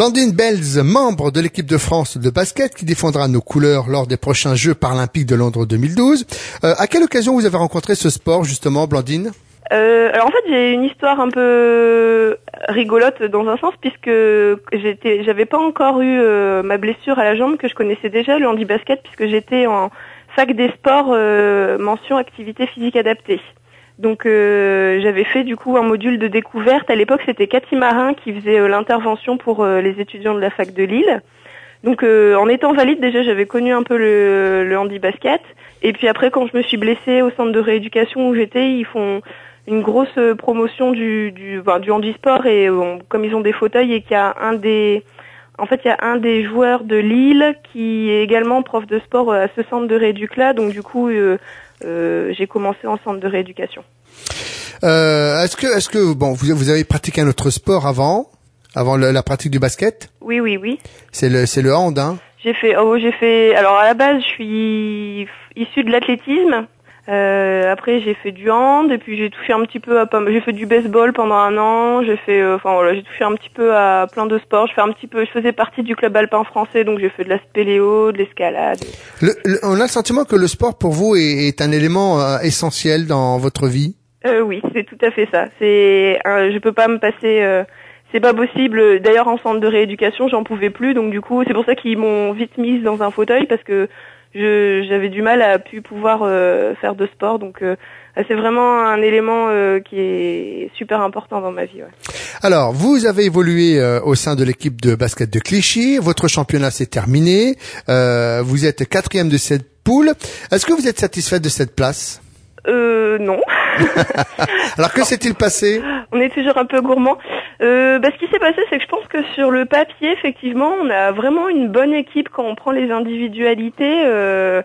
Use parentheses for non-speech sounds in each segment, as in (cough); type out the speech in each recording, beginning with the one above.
Blandine Belz, membre de l'équipe de France de basket qui défendra nos couleurs lors des prochains Jeux paralympiques de Londres 2012. Euh, à quelle occasion vous avez rencontré ce sport justement, Blandine? Euh, alors en fait j'ai une histoire un peu rigolote dans un sens puisque j'étais j'avais pas encore eu euh, ma blessure à la jambe que je connaissais déjà le handi-basket puisque j'étais en fac des sports euh, mention activité physique adaptée. Donc j'avais fait du coup un module de découverte. À l'époque c'était Cathy Marin qui faisait l'intervention pour les étudiants de la fac de Lille. Donc en étant valide déjà j'avais connu un peu le, le handi-basket. Et puis après quand je me suis blessée au centre de rééducation où j'étais, ils font une grosse euh, promotion du du, du handisport et euh, comme ils ont des fauteuils et qu'il y a un des en fait, il y a un des joueurs de Lille qui est également prof de sport euh, à ce centre de rééduc là, donc du coup, euh, j'ai commencé en centre de rééducation. Euh, est-ce que, est-ce que, bon, vous, vous avez pratiqué un autre sport avant, avant la pratique du basket? Oui, oui, oui. C'est le, c'est le hand, hein? J'ai fait, oh, j'ai fait. Alors à la base, je suis issue de l'athlétisme. Euh, après j'ai fait du hand et puis j'ai touché un petit peu à j'ai fait du baseball pendant un an, j'ai fait euh, enfin voilà, j'ai touché un petit peu à plein de sports, je fais un petit peu je faisais partie du club alpin français donc j'ai fait de la spéléo, de l'escalade. on a le sentiment que le sport pour vous est, un élément euh, essentiel dans votre vie? Euh, oui, c'est tout à fait ça. C'est je peux pas me passer euh, c'est pas possible. D'ailleurs, en centre de rééducation, j'en pouvais plus. Donc, du coup, c'est pour ça qu'ils m'ont vite mise dans un fauteuil parce que j'avais du mal à pu pouvoir euh, faire de sport. Donc euh, c'est vraiment un élément euh, qui est super important dans ma vie. Ouais. Alors, vous avez évolué au sein de l'équipe de basket de Clichy. Votre championnat s'est terminé. vous êtes quatrième de cette poule. Est-ce que vous êtes satisfaite de cette place? Euh, non. (laughs) Alors que s'est-il passé? On est toujours un peu gourmand. Euh, bah, ce qui s'est passé, c'est que je pense que sur le papier, effectivement, on a vraiment une bonne équipe quand on prend les individualités. Euh,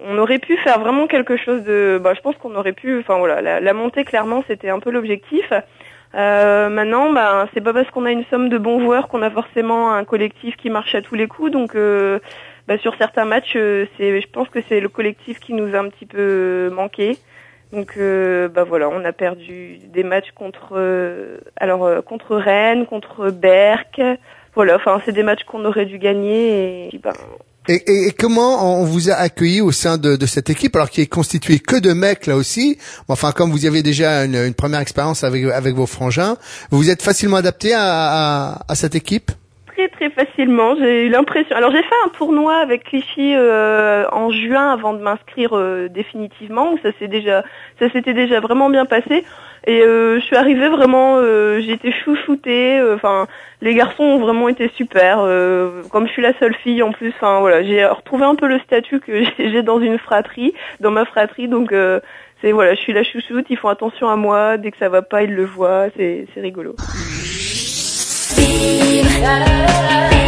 on aurait pu faire vraiment quelque chose de. Bah, je pense qu'on aurait pu. Enfin voilà, la, montée clairement, c'était un peu l'objectif. Euh, maintenant, bah, c'est pas parce qu'on a une somme de bons joueurs qu'on a forcément un collectif qui marche à tous les coups. Donc, euh, bah, sur certains matchs, euh, c'est, je pense que c'est le collectif qui nous a un petit peu manqué. Donc euh, bah voilà, on a perdu des matchs contre euh, alors euh, contre Rennes, contre Berck. Voilà, enfin c'est des matchs qu'on aurait dû gagner et, ben, et, et, comment on vous a accueilli au sein de, de, cette équipe, alors qui est constituée que de mecs là aussi? Enfin, comme vous y avez déjà une, une première expérience avec, avec vos frangins, vous vous êtes facilement adapté à, à, à cette équipe? Très facilement. J'ai eu l'impression. Alors j'ai fait un tournoi avec Clichy euh, en juin avant de m'inscrire euh, définitivement. Ça s'est déjà, ça s'était déjà vraiment bien passé. Et euh, je suis arrivée vraiment, j'ai été chouchoutée. Enfin, les garçons ont vraiment été super. comme je suis la seule fille en plus, enfin voilà, j'ai retrouvé un peu le statut que (laughs) j'ai dans une fratrie, dans ma fratrie. Donc c'est voilà, je suis la chouchoute. Ils font attention à moi. Dès que ça va pas, ils le voient. C'est c'est (laughs) Beam.